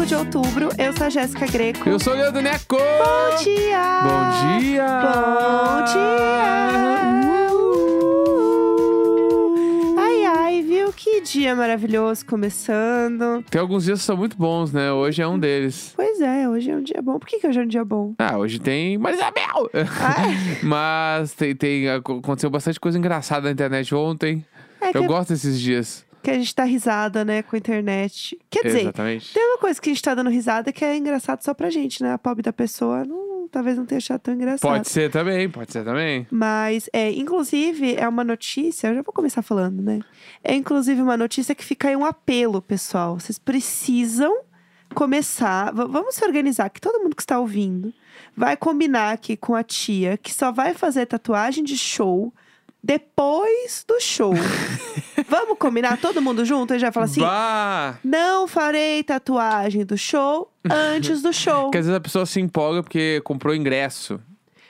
Hoje é quarta-feira, 5 de outubro. Eu sou a Jéssica Greco. Eu sou o Leandro Neco! Bom dia! Bom dia! Bom dia! Uh! Ai, ai, viu? Que dia maravilhoso começando. Tem alguns dias que são muito bons, né? Hoje é um deles. Pois é, hoje é um dia bom. Por que, que hoje é um dia bom? Ah, hoje tem Marisabel! Mas tem, tem- aconteceu bastante coisa engraçada na internet ontem. é que, Eu gosto desses dias. Que a gente tá risada, né, com a internet. Quer dizer, Exatamente. tem uma coisa que a gente tá dando risada que é engraçado só pra gente, né? A pobre da pessoa não, talvez não tenha achado tão engraçado. Pode ser também, pode ser também. Mas, é, inclusive, é uma notícia, eu já vou começar falando, né? É inclusive uma notícia que fica aí um apelo, pessoal. Vocês precisam começar. vamos se organizar, que todo mundo que está ouvindo vai combinar aqui com a tia que só vai fazer tatuagem de show depois do show. vamos combinar todo mundo junto? E já fala assim: Bah! não farei tatuagem do show antes do show. Porque às vezes a pessoa se empolga porque comprou ingresso.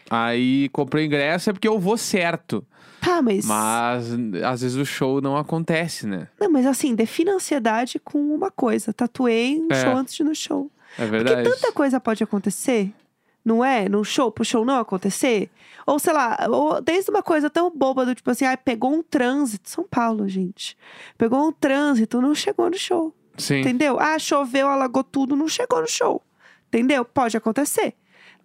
Aí comprou ingresso é porque eu vou certo. Tá, mas. Mas às vezes o show não acontece, né? Não, mas assim, defina a ansiedade com uma coisa. Tatuei um É. show antes de ir no show. É Porque verdade. tanta coisa pode acontecer, não é? Num show, pro show não acontecer. Ou sei lá, ou desde uma coisa tão boba do tipo assim, ai, pegou um trânsito. São Paulo, gente. Pegou um trânsito, não chegou no show. Sim. Entendeu? Ah, choveu, alagou tudo, não chegou no show. Entendeu? Pode acontecer.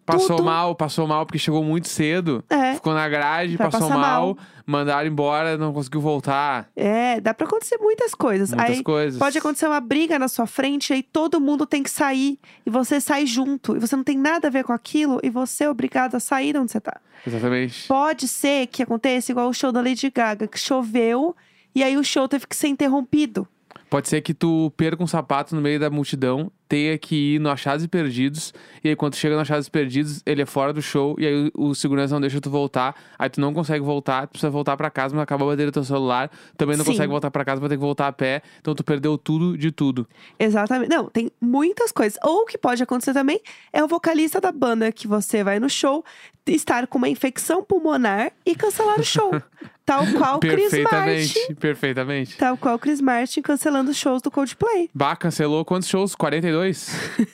Passou Tudo- mal, passou mal porque chegou muito cedo. É. Ficou na grade, Vai passou mal, mal. mandaram embora, não conseguiu voltar. É, dá pra acontecer muitas coisas. Muitas Aí coisas. pode acontecer uma briga na sua frente, aí todo mundo tem que sair. E você sai junto. E você não tem nada a ver com aquilo. E você é obrigado a sair de onde você tá. Exatamente. Pode ser que aconteça igual o show da Lady Gaga, que choveu e aí o show teve que ser interrompido. Pode ser que tu perca um sapato no meio da multidão, tenha que ir no Achados e Perdidos, e aí quando chega no Achados e Perdidos, ele é fora do show, e aí o, o segurança não deixa tu voltar, aí tu não consegue voltar, tu precisa voltar pra casa, mas acabou a bateria do teu celular, também não Sim. consegue voltar pra casa, vai ter que voltar a pé, então tu perdeu tudo de tudo. Exatamente. Não, tem muitas coisas. Ou o que pode acontecer também é o vocalista da banda que você vai no show estar com uma infecção pulmonar e cancelar o show. Tal qual o Chris Martin. perfeitamente. Tal qual o Chris Martin cancelando os shows do Coldplay. Bah, cancelou quantos shows? 42?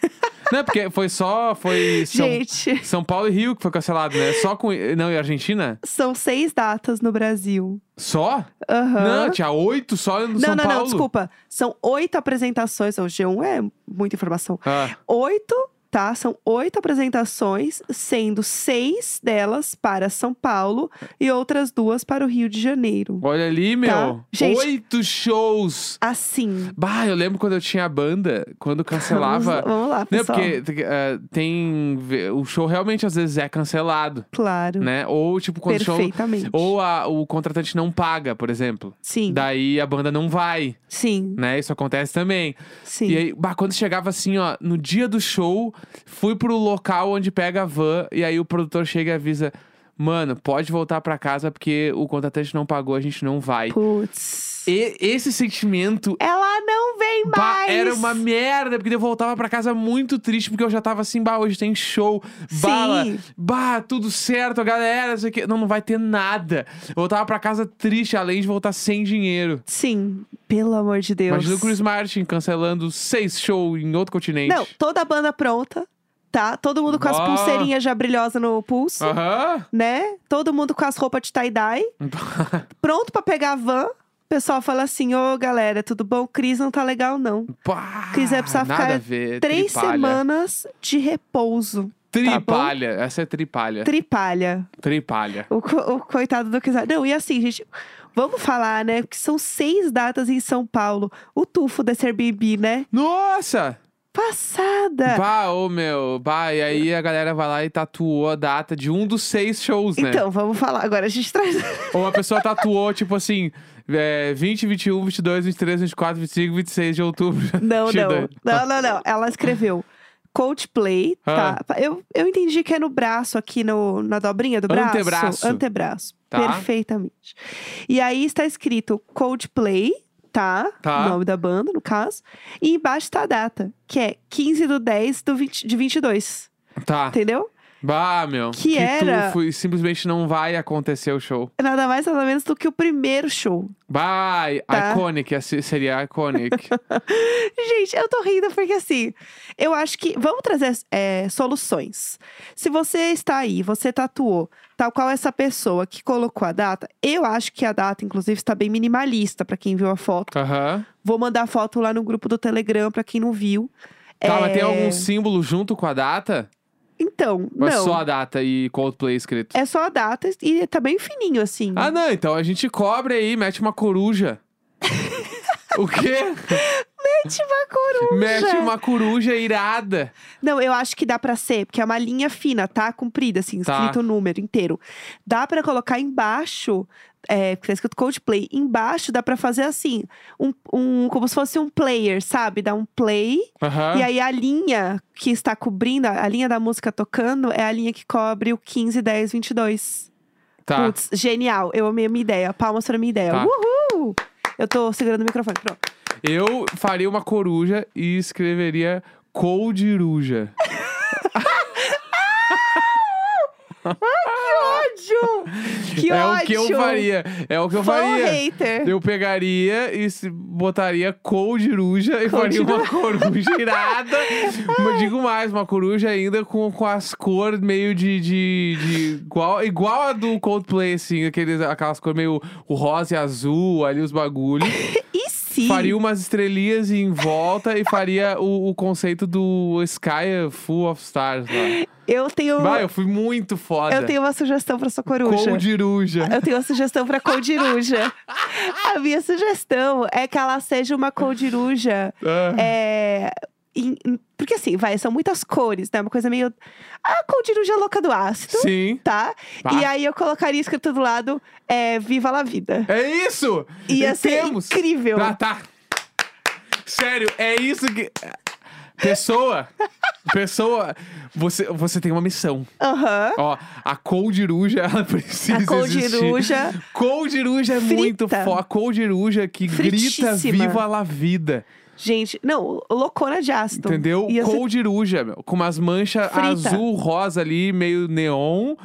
não, porque foi só, foi São, Gente, São Paulo e Rio que foi cancelado, né? Só com, não, e Argentina? são seis datas no Brasil. Só? Aham. Não, tinha oito só no Não, São não, Paulo. não, desculpa. São oito apresentações. O G1 é muita informação. Ah, Oito, tá? São oito apresentações, sendo seis delas para São Paulo e outras duas para o Rio de Janeiro. olha ali, meu. Tá. Gente- Oito shows. Assim. Bah, eu lembro quando eu tinha banda, quando cancelava. Vamos, vamos lá, Não, pessoal. porque eh, tem. O show realmente às vezes é cancelado, Claro. né? Ou tipo, quando o show. Perfeitamente. Ou a- o contratante não paga, por exemplo. Sim, Daí a banda não vai, sim, né? Isso acontece também. sim. E aí, bah, quando chegava assim, ó, no dia do show, fui pro local onde pega a van, e aí o produtor chega e avisa: Mano, pode voltar pra casa porque o contratante não pagou, a gente não vai. Putz. E esse sentimento Ela não bah, mais. era uma merda, porque eu voltava pra casa muito triste, porque eu já tava assim, bah, hoje tem show, bala, Sim. bah, tudo certo, galera, isso aqui. Não, não vai ter nada. Eu voltava pra casa triste, além de voltar sem dinheiro. Sim, pelo amor de Deus. Imagina o Chris Martin cancelando seis shows em outro continente. Não, toda a banda pronta, tá? Todo mundo com as Ah. pulseirinhas já brilhosas no pulso, Aham. né? Todo mundo com as roupas de tie-dye, pronto pra pegar a van. O pessoal fala assim: Ô galera, tudo bom? Cris não tá legal, não. Pá, Cris vai precisar nada ficar ver. Três tripalha. semanas de repouso. Tripalha. Essa é tripalha. Tripalha. Tripalha. O, co- o coitado do Cris. Não, e assim, gente. Vamos falar, né? Porque são seis datas em São Paulo. O tufo desse Airbnb, né? Nossa! Passada! Bah, ô meu. Bah, e aí a galera vai lá e tatuou a data de um dos seis shows, né? Então, vamos falar. Agora a gente traz. Ou a pessoa tatuou, tipo assim, é, 20, 21, 22, 23, 24, 25, 26 de outubro. Não, não. Não, não, não. Ela escreveu Coldplay, Ah. tá? Eu, eu entendi que é no braço, aqui no, na dobrinha do braço. Antebraço. Antebraço. Tá. Perfeitamente. E aí está escrito Coldplay, tá? Tá. O nome da banda, no caso. E embaixo está a data, que é 15 do 10 do 20, de 22. Tá. Entendeu? Bah, meu. Que era- tu simplesmente não vai acontecer o show. Nada mais, nada menos do que o primeiro show. Vai, Tá. iconic, seria iconic. Gente, eu tô rindo porque assim, eu acho que. Vamos trazer é, soluções. Se você está aí, você tatuou, tal qual essa pessoa que colocou a data, eu acho que a data, inclusive, está bem minimalista pra quem viu a foto. Aham. Vou mandar a foto lá no grupo do Telegram pra quem não viu. Tá, mas tem É, algum símbolo junto com a data? Então, é não. só a data e Coldplay escrito? É só a data e tá bem fininho, assim. Ah, não, então a gente cobre aí, mete uma coruja. o quê? Mete uma coruja. Mete uma coruja irada. Não, eu acho que dá pra ser, porque é uma linha fina, tá? Comprida, assim, Tá. escrito o número inteiro. Dá pra colocar embaixo, é, porque tá escrito Coldplay. Embaixo dá pra fazer assim, um, um, como se fosse um player, sabe? Dá um play. Aham. E aí a linha que está cobrindo, a linha da música tocando, é a linha que cobre o 15, 10, 22. Tá. Putz, genial. Eu amei a minha ideia. Palmas pra minha ideia. Tá. Uhul! Eu tô segurando o microfone. Pronto. Eu faria uma coruja e escreveria Coldiruja. Ódio! Que é ódio! o que eu faria. É o que eu Fã faria. hater? Eu pegaria e se- botaria coldiruja e faria uma coruja irada. Mas digo mais, uma coruja ainda com, com as cores meio de, de, de igual, igual a do Coldplay, assim, aqueles, aquelas cores meio o rosa e azul, ali os bagulhos. E Faria umas estrelinhas em volta e faria o, o conceito do Sky Full of Stars lá. Eu tenho, Vai, eu fui muito foda. eu tenho uma sugestão pra sua coruja. Coldiruja. Eu tenho uma sugestão pra coldiruja. A minha sugestão é que ela seja uma coldiruja. Ah. É, porque assim, vai, são muitas cores, né? Uma coisa meio. A coldiruja louca do ácido, Sim. tá? E aí eu colocaria escrito do lado: é, Viva la vida. É isso! Ia ser Temos. incrível. Ah, tá. Sério, é isso que. Pessoa, pessoa, você, você tem uma missão. Aham. Ó, a coldiruja, ela precisa A coldiruja. Coldiruja é Frita. muito foda. A coldiruja que grita viva la vida. Gente, não, loucona de ácido. Entendeu? Ia ser Coldiruja, meu. Com umas manchas Frita. azul, rosa ali, meio neon.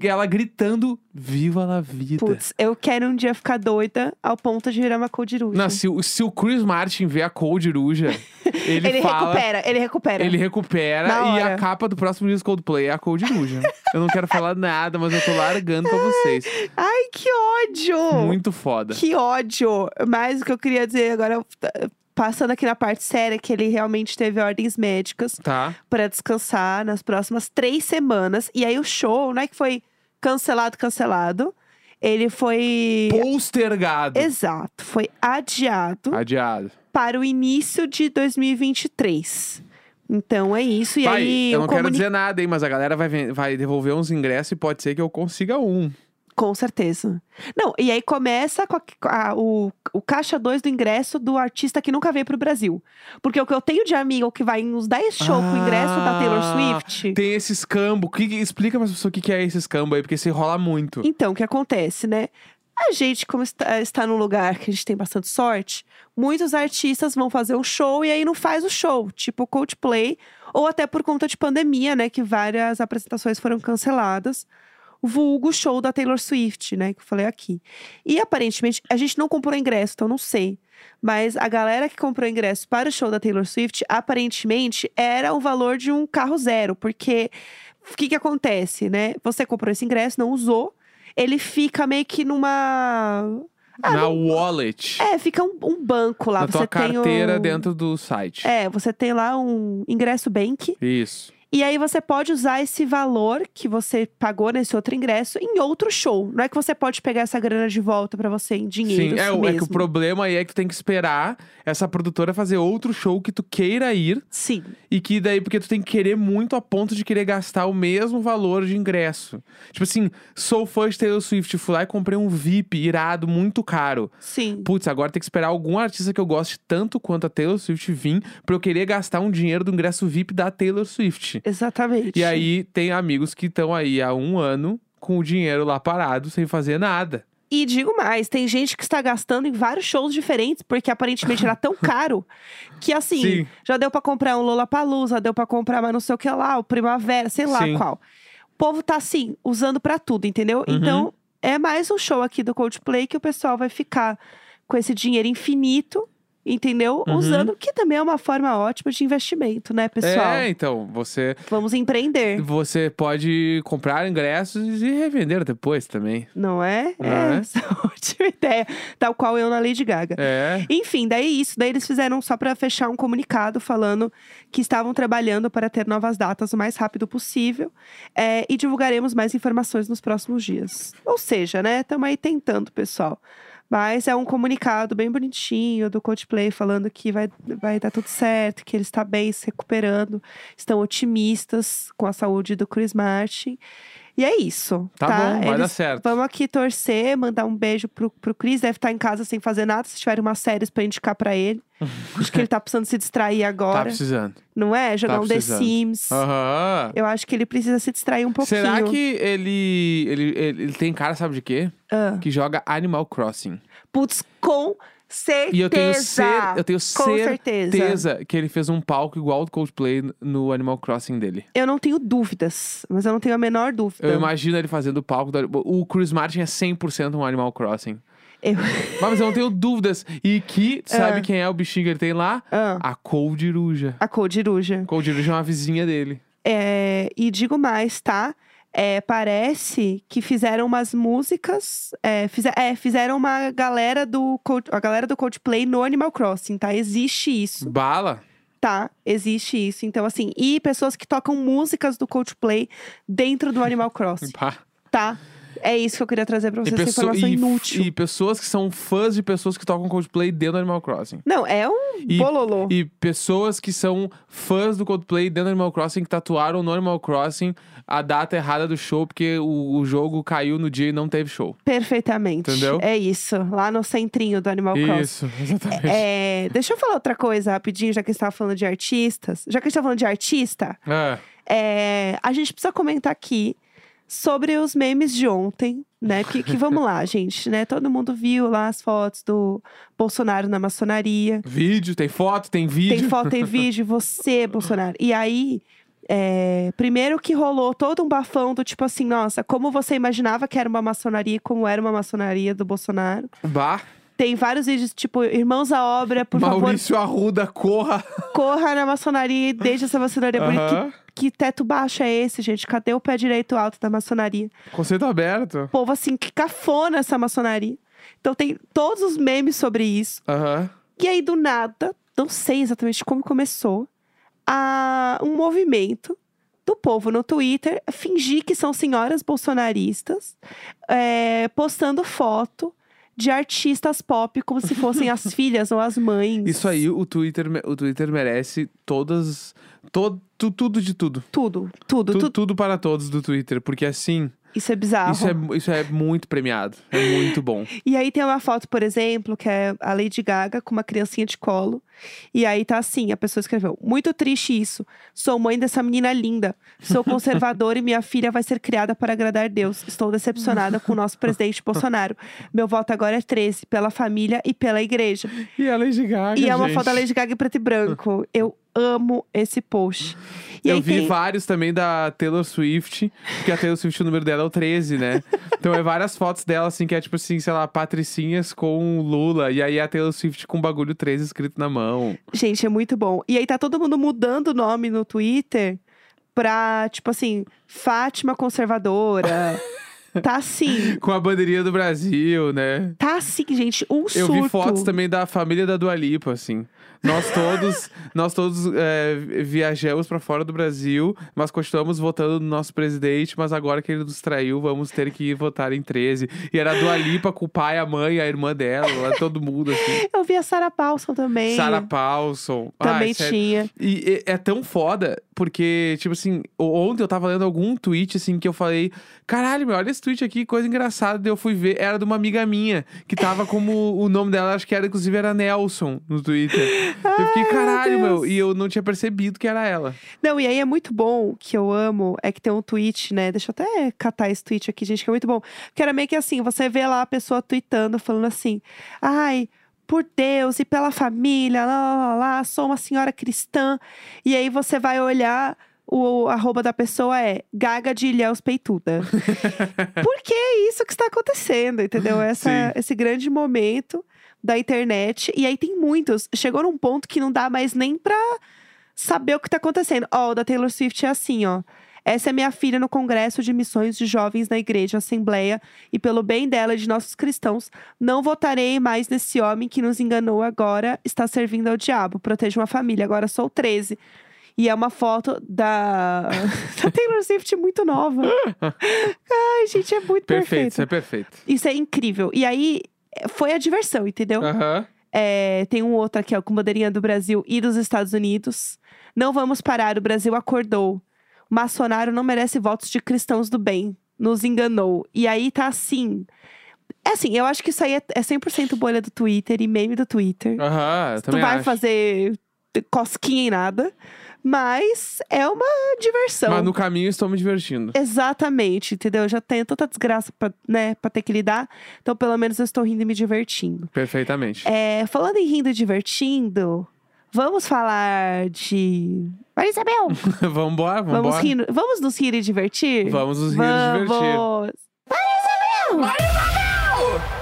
Ela gritando viva la vida. Putz, eu quero um dia ficar doida ao ponto de virar uma coldiruja. Não, se, o- se o Chris Martin vê a Coldiruja, ele, ele fala. recupera, ele recupera. Ele recupera Na e hora. a capa do próximo disco Coldplay é a Coldiruja. eu não quero falar nada, mas eu tô largando pra vocês. Ai, que ódio! Muito foda. Que ódio! Mas o que eu queria dizer agora, passando aqui na parte séria, que ele realmente teve ordens médicas Tá? pra descansar nas próximas três semanas. E aí o show, não é que foi cancelado, cancelado. Ele foi. Postergado. Exato, foi adiado Adiado. para o início de 2023. Então é isso. E aí eu não quero comuni- dizer nada, hein, mas a galera vai, vai devolver uns ingressos e pode ser que eu consiga um. Com certeza. Não, e aí começa com a- a- o, o caixa 2 do ingresso do artista que nunca veio pro Brasil. Porque o que eu tenho de amigo que vai em uns 10 shows com o ingresso da Taylor Ah, Swift. Tem esse escambo. Que, que- explica pra pessoa o que, que é esse escambo aí, porque se rola muito. Então, o que acontece, né? A gente, como está, está num lugar que a gente tem bastante sorte, muitos artistas vão fazer um show e aí não faz o show, tipo Coldplay, ou até por conta de pandemia, né? Que várias apresentações foram canceladas. Vulgo show da Taylor Swift, né? Que eu falei aqui. E aparentemente, a gente não comprou ingresso, então não sei. Mas a galera que comprou ingresso para o show da Taylor Swift, aparentemente, era o valor de um carro zero. Porque o que, que acontece, né? Você comprou esse ingresso, não usou. Ele fica meio que numa. Ah, Na wallet. É, fica um, um banco lá. na você tua tem carteira um... dentro do site. É, você tem lá um ingresso bank. Isso. E aí você pode usar esse valor que você pagou nesse outro ingresso em outro show. Não é que você pode pegar essa grana de volta pra você em dinheiro Sim, é, o- é que o mesmo. problema aí é que tu tem que esperar essa produtora fazer outro show que tu queira ir. Sim. E que daí, porque tu tem que querer muito a ponto de querer gastar o mesmo valor de ingresso. Tipo assim, sou fã de Taylor Swift, fui lá e comprei um VIP irado, muito caro. Sim. Putz, agora tem que esperar algum artista que eu goste tanto quanto a Taylor Swift vir pra eu querer gastar um dinheiro do ingresso VIP da Taylor Swift. Exatamente. E aí tem amigos que estão aí há um ano com o dinheiro lá parado, sem fazer nada. E digo mais, tem gente que está gastando em vários shows diferentes, porque aparentemente era tão caro que assim, Sim. já deu pra comprar um Lollapalooza, deu pra comprar mas não sei o que lá, o Primavera, sei lá Sim. qual. O povo tá assim, usando pra tudo, entendeu? Uhum. Então, é mais um show aqui do Coldplay que o pessoal vai ficar com esse dinheiro infinito, entendeu? Uhum. Usando, que também é uma forma ótima de investimento, né, pessoal? É, então, você, Vamos empreender, você pode comprar ingressos e revender depois também. não é? É. É, essa é uma ótima ideia. Tal qual eu na Lady Gaga. É. Enfim, daí isso, daí eles fizeram só pra fechar um comunicado falando que estavam trabalhando para ter novas datas o mais rápido possível é, e divulgaremos mais informações nos próximos dias. Ou seja, né, estamos aí tentando, pessoal. Mas é um comunicado bem bonitinho do Coldplay falando que vai, vai dar tudo certo, que ele está bem se recuperando, estão otimistas com a saúde do Chris Martin. E é isso. Tá Tá, bom, vai dar Eles- certo. Vamos aqui torcer, mandar um beijo pro, pro Cris. Deve estar em casa sem fazer nada. Se tiver umas séries pra indicar pra ele. Acho que ele tá precisando se distrair Tá agora. precisando. não é? Jogar tá um The. Sims. Aham. Eu acho que ele precisa se distrair um pouquinho. Será que ele, ele, ele, ele tem cara, sabe de quê? Ah. Que joga Animal Crossing. Putz, com certeza. E eu tenho, cer eu tenho Com certeza. certeza que ele fez um palco igual do Coldplay no Animal Crossing dele. Eu não tenho dúvidas, mas eu não tenho a menor dúvida. Eu imagino ele fazendo o palco do O Chris Martin é 100% um Animal Crossing. Eu- Mas eu não tenho dúvidas. E que, sabe Ah. quem é o bichinho que ele tem lá? Ah, A Coldiruja. a Coldiruja. Coldiruja é uma vizinha dele. É, e digo mais, tá? É, parece que fizeram umas músicas. É, fize- é, fizeram uma galera do a galera do Coldplay no Animal Crossing, tá? Existe isso, Bala. tá? Existe isso. Então, assim, e pessoas que tocam músicas do Coldplay dentro do Animal Crossing, tá? É isso que eu queria trazer pra vocês, essa informação e- inútil. e pessoas que são fãs de pessoas que tocam Coldplay dentro do Animal Crossing. Não, é um E- bololô. E pessoas que são fãs do Coldplay dentro do Animal Crossing que tatuaram no Animal Crossing a data errada do show porque o, o jogo caiu no dia e não teve show. Perfeitamente. Entendeu? É isso, lá no centrinho do Animal Crossing. Isso, exatamente. É, deixa eu falar outra coisa rapidinho, já que a gente tava falando de artistas. Já que a gente tá falando de artista, É. é, a gente precisa comentar aqui sobre os memes de ontem, né? Que, que vamos lá, gente, né? Todo mundo viu lá as fotos do Bolsonaro na maçonaria. Vídeo, tem foto, tem vídeo. Tem foto, tem vídeo, você, Bolsonaro. E aí, é, primeiro que rolou todo um bafão do tipo assim, nossa, como você imaginava que era uma maçonaria, como era uma maçonaria do Bolsonaro. Bah, Tem vários vídeos, tipo, irmãos à obra, por favor, Maurício Arruda, corra. corra na maçonaria e deixe essa maçonaria bonita. Aham. Que, que teto baixo é esse, gente? Cadê o pé direito alto da maçonaria? Conceito aberto. Povo assim, que cafona essa maçonaria. Então tem todos os memes sobre isso. Aham. E aí, do nada, não sei exatamente como começou, a um movimento do povo no Twitter fingir que são senhoras bolsonaristas, é, postando foto de artistas pop como se fossem as filhas ou as mães. Isso aí, o Twitter, o Twitter merece todas. Todo, tu- tudo de tudo. Tudo, tudo, Tu- tudo. tudo para todos do Twitter. Porque assim, Isso é bizarro. isso é, isso é muito premiado. É muito bom. E aí tem uma foto, por exemplo, que é a Lady Gaga com uma criancinha de colo. E aí tá assim, a pessoa escreveu: Muito triste isso. Sou mãe dessa menina linda. Sou conservadora e minha filha vai ser criada para agradar Deus. Estou decepcionada com o nosso presidente Bolsonaro. Meu voto agora é 13, pela família e pela igreja. E a Lady Gaga. e é uma gente. foto da Lady Gaga em preto e branco. Eu amo esse post. E eu aí vi vários também da Taylor Swift, porque a Taylor Swift, o número dela é o 13, né? então é várias fotos dela, assim, que é tipo assim, sei lá, patricinhas com Lula. E aí a Taylor Swift com o bagulho 13 escrito na mão. Gente, é muito bom. E aí tá todo mundo mudando o nome no Twitter pra, tipo assim, Fátima Conservadora. tá assim. Com a bandeirinha do Brasil, né? Tá assim, gente, um Eu surto. vi fotos também da família da Dua Lipa, assim. Nós todos, nós todos é, viajamos pra fora do Brasil, mas continuamos votando no nosso presidente, mas agora que ele nos traiu, vamos ter que votar em 13. E era a Dua Lipa com o pai, a mãe, a irmã dela, todo mundo, assim. Eu vi a Sarah Paulson também. Sarah Paulson. Também Ai, sério. tinha. E e é tão foda, porque, tipo assim, ontem eu tava lendo algum tweet, assim, que eu falei: caralho, meu, olha esse tweet aqui, coisa engraçada. Eu fui ver, era de uma amiga minha, que tava como o nome dela, acho que era, inclusive, era Nelson no Twitter. eu fiquei, meu caralho, meu. Deus. E eu não tinha percebido que era ela. Não, e aí é muito bom, que eu amo, é que tem um tweet, né? Deixa eu até catar esse tweet aqui, gente, que é muito bom. Que era meio que assim, você vê lá a pessoa tweetando, falando assim, ai, por Deus e pela família, lá, lá, lá, lá, sou uma senhora cristã. E aí você vai olhar, o arroba da pessoa é Gaga de Ilhéus Peituda. Porque é isso que está acontecendo, entendeu? Essa, esse grande momento da internet. E aí tem muitos. Chegou num ponto que não dá mais nem pra saber o que tá acontecendo. Ó, o da Taylor Swift é assim, ó. Essa é minha filha no Congresso de Missões de Jovens na Igreja Assembleia e pelo bem dela e de nossos cristãos, não votarei mais nesse homem que nos enganou agora, está servindo ao diabo. Proteja uma família, agora sou 13. E é uma foto da, da Taylor Swift muito nova. Ai, gente, é muito Perfeito, perfeito. isso é perfeito. Isso é incrível. E aí, é, foi a diversão, entendeu? Aham. É, tem um outro aqui, ó, com bandeirinha do Brasil e dos Estados Unidos. Não vamos parar, o Brasil acordou. O maçonário não merece votos de cristãos do bem. Nos enganou. E aí tá assim. É assim, eu acho que isso aí é, é 100% bolha do Twitter e meme do Twitter. Aham, eu tu também vai acho. fazer cosquinha em nada. Mas é uma diversão. Mas no caminho estou me divertindo. Exatamente, entendeu? Eu já tenho tanta desgraça pra, né, pra ter que lidar. Então, pelo menos eu estou rindo e me divertindo. Perfeitamente. É, falando em rindo e divertindo, vamos falar de. Maria Isabel! vambora, vamos, vambora. rir, vamos nos rir e divertir? Vamos nos rir e divertir. Vamos! Maria Isabel!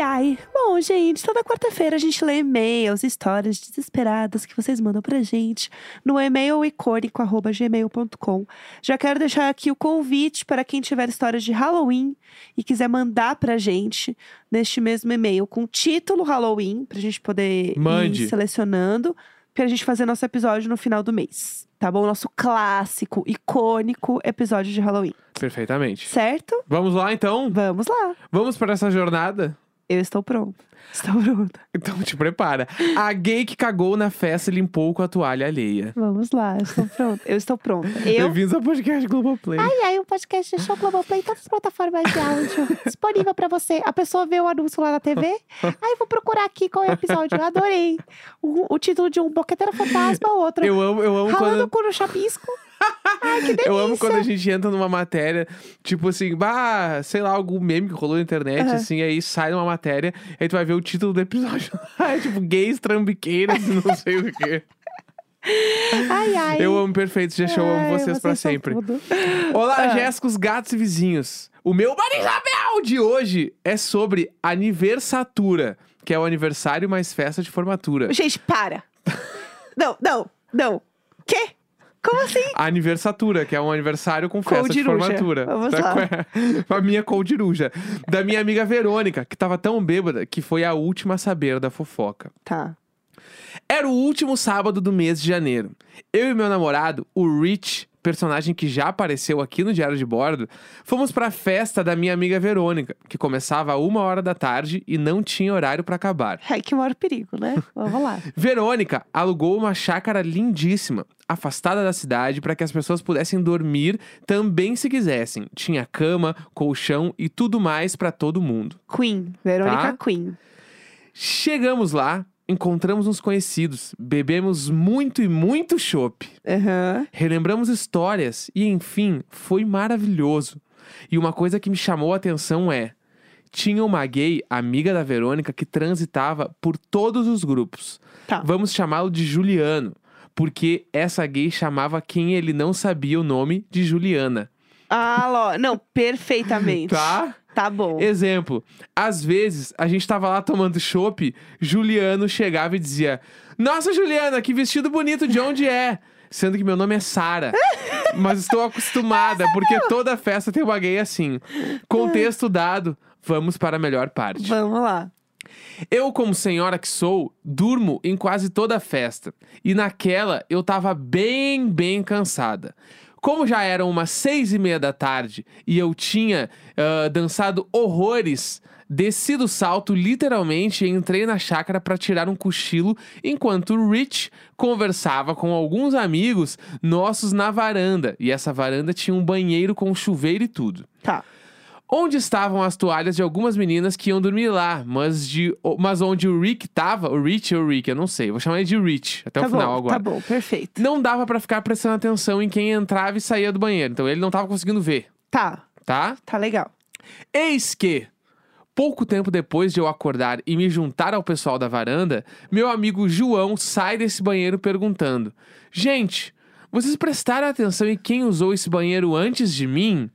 Ai, ai. Bom, gente, toda quarta-feira a gente lê e-mails, histórias desesperadas que vocês mandam pra gente no e-mail icônico.gmail.com. Já quero deixar aqui o convite para quem tiver histórias de Halloween e quiser mandar pra gente neste mesmo e-mail com título Halloween, pra gente poder Mande. ir selecionando, pra gente fazer nosso episódio no final do mês. Tá bom? Nosso clássico, icônico episódio de Halloween. Perfeitamente. Certo? Vamos lá, então? Vamos lá. Vamos para essa jornada? Eu estou pronta. Estou pronta. Então te prepara. A gay que cagou na festa e limpou com a toalha alheia. Vamos lá, eu estou pronta. Eu estou pronta. Eu. Bem-vindos ao podcast Globoplay. Ai, ai, o podcast de Show Globoplay em todas as plataformas de áudio. disponível pra você. A pessoa vê o anúncio lá na TV. Ai, vou procurar aqui qual é o episódio. Eu adorei. O, o título de um Boqueteira Fantasma, outro. Eu amo, eu amo Ralando quando. o cu no chapisco. Eu amo quando a gente entra numa matéria, tipo assim, bah, sei lá, algum meme que rolou na internet, Aham. assim, aí sai uma matéria, aí tu vai ver o título do episódio. é tipo, gays trambiqueiras e não sei o quê. Ai, ai. Eu amo perfeito, já show, amo vocês pra são sempre. tudo. Olá, Ah. Jéssicos, gatos e vizinhos. O meu Marisabel de hoje é sobre aniversatura, que é o aniversário mais festa de formatura. Gente, para. Não, não, não. Quê? Como assim? Aniversatura, que é um aniversário com festa de Coldiruja. formatura. Vamos lá. com a- a minha coldiruja. Da minha amiga Verônica, que tava tão bêbada que foi a última a saber da fofoca. Tá. Era o último sábado do mês de janeiro. Eu e meu namorado, o Rich, personagem que já apareceu aqui no Diário de Bordo, fomos pra festa da minha amiga Verônica, que começava a uma hora da tarde e não tinha horário pra acabar. Ai, que maior perigo, né? Vamos lá. Verônica alugou uma chácara lindíssima, afastada da cidade, para que as pessoas pudessem dormir também se quisessem. Tinha cama, colchão e tudo mais pra todo mundo. Queen. Verônica Tá. Queen. Chegamos lá, encontramos uns conhecidos, bebemos muito e muito chopp. Aham. Relembramos histórias e, enfim, foi maravilhoso. E uma coisa que me chamou a atenção é: tinha uma gay, amiga da Verônica, que transitava por todos os grupos. Tá. Vamos chamá-lo de Juliano, porque essa gay chamava quem ele não sabia o nome de Juliana. Ah, Ló. Não, perfeitamente. Tá? Tá bom. Exemplo, às vezes a gente tava lá tomando chopp, Juliano chegava e dizia: Nossa, Juliana, que vestido bonito, de onde é? Sendo que meu nome é Sara. Mas estou acostumada, porque toda festa tem uma gay assim. Contexto dado, vamos para a melhor parte. Vamos lá. Eu, como senhora que sou, durmo em quase toda festa. E naquela eu tava bem, bem cansada. Como já eram umas seis e meia da tarde e eu tinha ah, dançado horrores Desci do salto literalmente e entrei na chácara para tirar um cochilo enquanto Rich conversava com alguns amigos nossos na varanda. E essa varanda tinha um banheiro com chuveiro e tudo. Tá. Onde estavam as toalhas de algumas meninas que iam dormir lá, mas, de, mas onde o Rick tava, o Rich ou o Rick, eu não sei, vou chamar ele de Rich até tá o final bom, agora. Tá bom, perfeito. Não dava pra ficar prestando atenção em quem entrava e saía do banheiro, então ele não tava conseguindo ver, Tá, tá? tá legal. Eis que, pouco tempo depois de eu acordar e me juntar ao pessoal da varanda, meu amigo João sai desse banheiro perguntando: Gente, vocês prestaram atenção em quem usou esse banheiro antes de mim?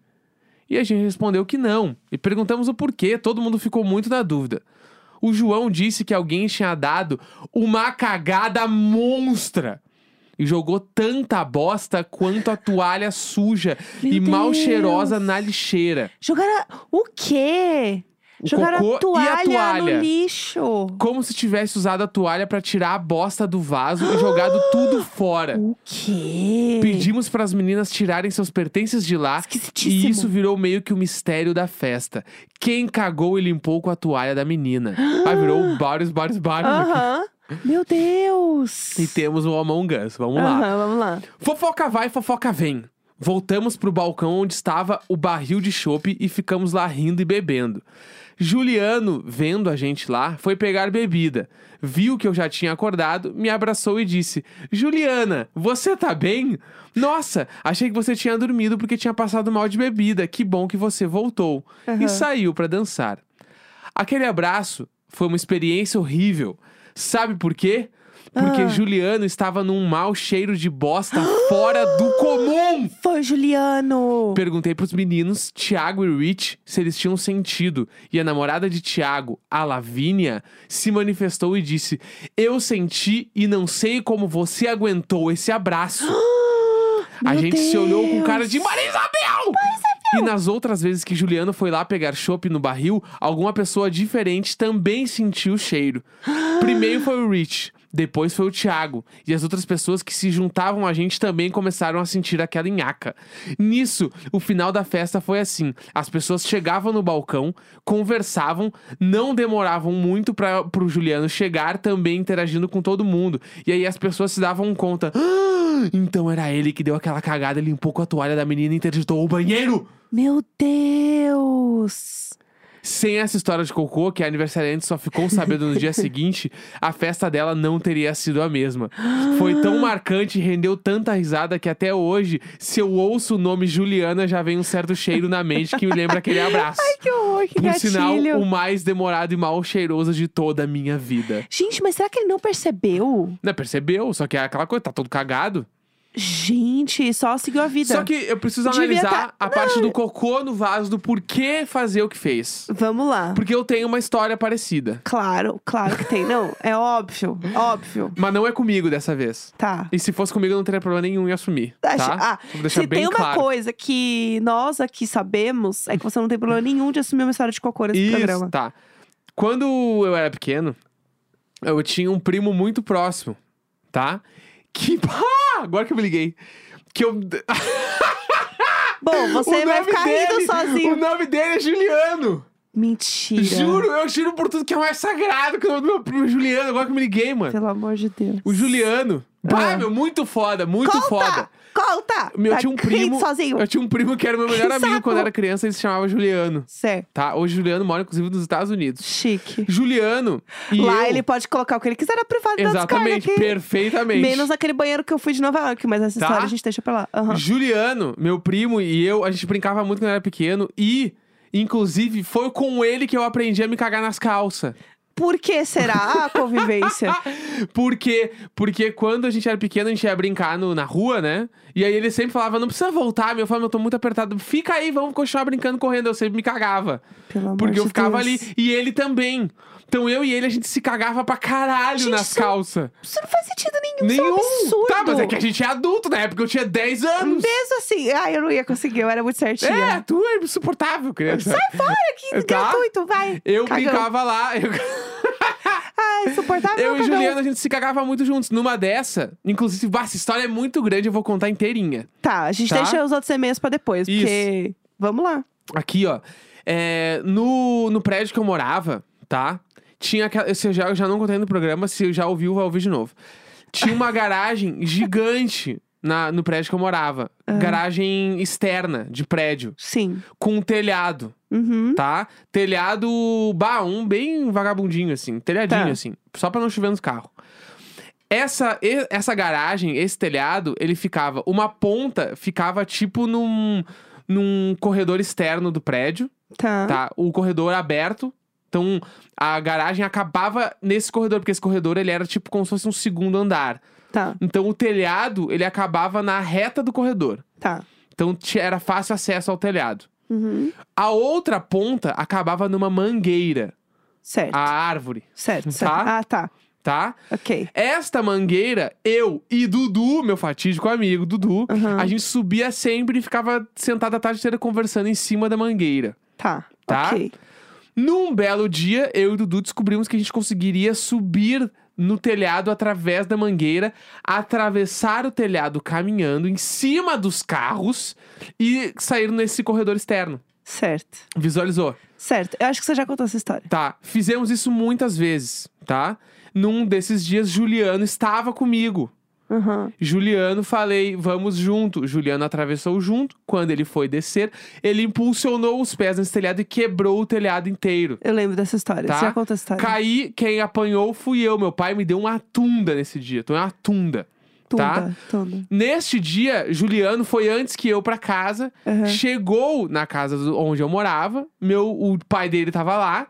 E a gente respondeu que não. E perguntamos o porquê, todo mundo ficou muito na dúvida. O João disse que alguém tinha dado uma cagada monstra. E jogou tanta bosta quanto a toalha suja Meu e mal Deus. cheirosa na lixeira. Jogaram o quê? O Jogaram cocô a e a toalha, toalha. no lixo. Como se tivesse usado a toalha pra tirar a bosta do vaso e jogado tudo fora. O quê? Pedimos para as meninas tirarem seus pertences de lá e isso virou meio que o mistério da festa. Quem cagou e limpou com a toalha da menina? Ah, virou vários, vários, vários aqui. Aham. Meu Deus. E temos o Among Us. Vamos lá. Aham, vamos lá. Fofoca vai, fofoca vem. Voltamos pro balcão onde estava o barril de chopp e ficamos lá rindo e bebendo. Juliano, vendo a gente lá, foi pegar bebida. Viu que eu já tinha acordado, me abraçou e disse: Juliana, você tá bem? Nossa, achei que você tinha dormido porque tinha passado mal de bebida. Que bom que você voltou. Aham. E saiu pra dançar. Aquele abraço foi uma experiência horrível. Sabe por quê? Porque Ah. Juliano estava num mau cheiro de bosta fora do comum. Foi Juliano. Perguntei pros meninos, Thiago e Rich, se eles tinham sentido. E a namorada de Thiago, a Lavínia, se manifestou e disse: Eu senti e não sei como você aguentou esse abraço. a Meu gente se olhou com cara de Deus. Marisabel! E nas outras vezes que Juliano foi lá pegar chopp no barril, alguma pessoa diferente também sentiu o cheiro. Primeiro foi o Rich, depois foi o Thiago. E as outras pessoas que se juntavam a gente também começaram a sentir aquela nhaca. Nisso, o final da festa foi assim: as pessoas chegavam no balcão, conversavam, não demoravam muito para pro Juliano chegar, também interagindo com todo mundo. E aí as pessoas se davam conta. "Ah, então era ele que deu aquela cagada, limpou com a toalha da menina e interditou o banheiro. Meu Deus. Sem essa história de cocô, que a aniversariante só ficou sabendo no dia seguinte, a festa dela não teria sido a mesma. Foi tão marcante e rendeu tanta risada que até hoje, se eu ouço o nome Juliana, já vem um certo cheiro na mente que me lembra aquele abraço. Que horror, que Por gatilho. sinal, o mais demorado e mal cheiroso de toda a minha vida. Gente, mas será que ele não percebeu? Né, percebeu? Só que é aquela coisa, tá todo cagado. Gente, só seguiu a vida. Só que eu preciso Devia analisar tá- a parte do cocô no vaso, do porquê fazer o que fez. Vamos lá. Porque eu tenho uma história parecida. Claro, claro que tem. Não, é óbvio, óbvio. Mas não é comigo dessa vez. Tá. E se fosse comigo, eu não teria problema nenhum em assumir. Tá? Acho- Ah, Vou deixar se bem tem uma claro. coisa que nós aqui sabemos, é que você não tem problema nenhum de assumir uma história de cocô nesse Isso, programa. tá. Quando eu era pequeno, eu tinha um primo muito próximo, tá? Que. Ah, agora que eu me liguei. Que eu. Bom, você O vai ficar rindo dele- sozinho. O nome dele é Juliano. Mentira. Juro, eu juro por tudo que é mais sagrado que o nome do meu primo Juliano. Agora que eu me liguei, mano. Pelo amor de Deus. O Juliano. Ah. meu, muito foda, muito Conta! foda. Conta! Meu, tá tinha um primo. sozinho. Eu tinha um primo que era meu melhor Que amigo saco. quando era criança, ele se chamava Juliano. Certo. Tá? Hoje Juliano mora, inclusive, nos Estados Unidos. Chique. Juliano Lá eu... ele pode colocar o que ele quiser na privada Exatamente, perfeitamente. Menos aquele banheiro que eu fui de Nova York, mas essa Tá. história a gente deixa pra lá. Aham. Juliano, meu primo e eu, a gente brincava muito quando era pequeno e, inclusive, foi com ele que eu aprendi a me cagar nas calças. Por que será a convivência? Por quê? Porque quando a gente era pequeno, a gente ia brincar no- na rua, né? E aí ele sempre falava, não precisa voltar, meu. Eu falava, eu tô muito apertado. Fica aí, vamos continuar brincando, correndo. Eu sempre me cagava. Pelo amor Porque eu de ficava Deus. ali. E ele também. Então eu e ele, a gente se cagava pra caralho Gente, nas isso- calças. Isso não faz sentido nenhum. Isso é Nenhum. um absurdo. Tá, mas é que a gente é adulto. Na época eu tinha 10 anos. Mesmo assim, ai, eu não ia conseguir, eu era muito certinha. É, tu é insuportável, criança. Sai fora aqui, Tá? gratuito, vai. Eu Cagão. brincava lá. Eu... Ai, insuportável. Eu e. Juliana, a gente se cagava muito juntos. Numa dessa, inclusive, bah, essa história é muito grande, eu vou contar inteirinha. Tá, a gente Tá? deixa os outros e-mails pra depois, Isso. porque. Vamos lá. Aqui, ó. É, no, no prédio que eu morava, tá? Tinha aquela. Se eu já, eu já não contei no programa, se já ouviu, vai ouvir de novo. Tinha uma garagem gigante na, no prédio que eu morava. Garagem externa de prédio. Sim. Com um telhado, Uhum. tá? Telhado, bah, um bem vagabundinho, assim. Telhadinho, Tá. assim. Só pra não chover nos carros. Essa, essa garagem, esse telhado, ele ficava. Uma ponta ficava tipo num, num corredor externo do prédio, Tá. tá? O corredor aberto. Então, a garagem acabava nesse corredor, porque esse corredor ele era tipo como se fosse um segundo andar. Tá. Então, o telhado, ele acabava na reta do corredor. Tá. Então, era fácil acesso ao telhado. Uhum. A outra ponta acabava numa mangueira, Certo. a árvore, Certo, certo. Tá? Ah, tá. tá? Ok. Esta mangueira, eu e Dudu, meu fatídico amigo Dudu, Uhum. a gente subia sempre e ficava sentado a tarde inteira conversando em cima da mangueira. Tá. Tá? Ok. Num belo dia, eu e Dudu descobrimos que a gente conseguiria subir no telhado através da mangueira, atravessar o telhado caminhando em cima dos carros e sair nesse corredor externo. Certo. Visualizou? Certo. Eu acho que você já contou essa história. Tá, fizemos isso muitas vezes, tá? Num desses dias, Juliano estava comigo. Uhum. Juliano, falei, vamos junto. Juliano atravessou junto. Quando ele foi descer, ele impulsionou os pés nesse telhado e quebrou o telhado inteiro. Eu lembro dessa história. Tá. Você já contou essa história? Caí, quem apanhou fui eu. Meu pai me deu uma tunda nesse dia. Tomei uma tunda. tá? Tunda, tunda. Neste dia, Juliano foi antes que eu pra casa. Uhum. Chegou na casa onde eu morava. Meu, o pai dele tava lá.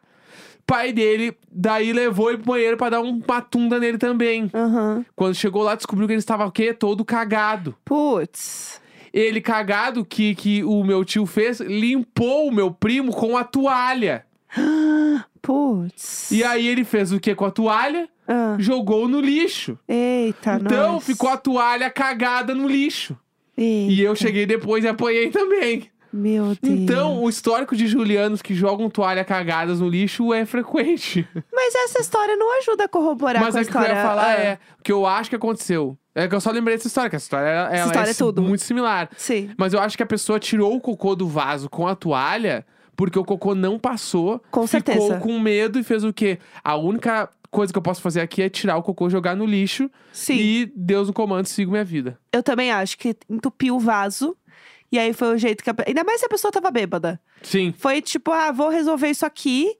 Pai dele, daí levou ele pro banheiro pra dar um- uma tunda nele também. Aham. Quando chegou lá, descobriu que ele estava o quê? Todo cagado. Putz. Ele cagado, que, que o meu tio fez, limpou o meu primo com a toalha. Putz. E aí ele fez o que com a toalha? Ah. Jogou no lixo. Eita, Então nós. ficou a toalha cagada no lixo. Eita. E eu cheguei depois e apanhei também. Meu Deus. Então, o histórico de Julianos que jogam toalha cagadas no lixo é frequente. Mas essa história não ajuda a corroborar Mas com a é que o que eu história. ia falar Ah, é o que eu acho que aconteceu. É que eu só lembrei dessa história, que essa história, ela, ela história é si- tudo. muito similar. Sim. Mas eu acho que a pessoa tirou o cocô do vaso com a toalha porque o cocô não passou. Com ficou certeza. com medo e fez o quê? A única coisa que eu posso fazer aqui é tirar o cocô, jogar no lixo Sim. e Deus no comando, sigo minha vida. Eu também acho que entupiu o vaso. E aí foi o jeito que. A... Ainda mais se a pessoa tava bêbada. Sim. Foi tipo, ah, vou resolver isso aqui.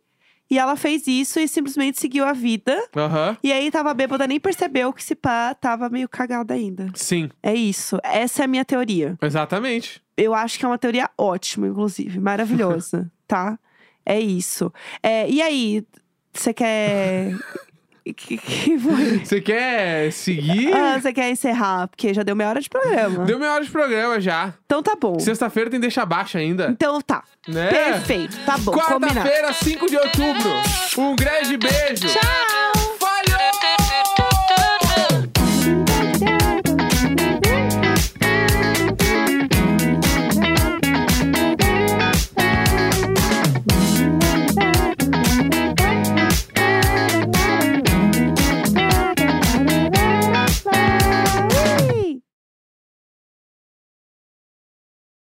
E ela fez isso e simplesmente seguiu a vida. Aham. E aí tava bêbada, nem percebeu que esse pá tava meio cagada ainda. Sim. É isso. Essa é a minha teoria. Exatamente. Eu acho que é uma teoria ótima, inclusive. Maravilhosa, tá? É isso. É, e aí, você quer. Que, que foi? Você quer seguir? Ah, você quer encerrar? Porque já deu meia hora de programa. Deu meia hora de programa já. Então tá bom. Sexta-feira tem deixa baixa ainda. Então tá. Né? Perfeito. Tá bom. Quarta-feira, 5 de outubro. Um grande beijo. Tchau!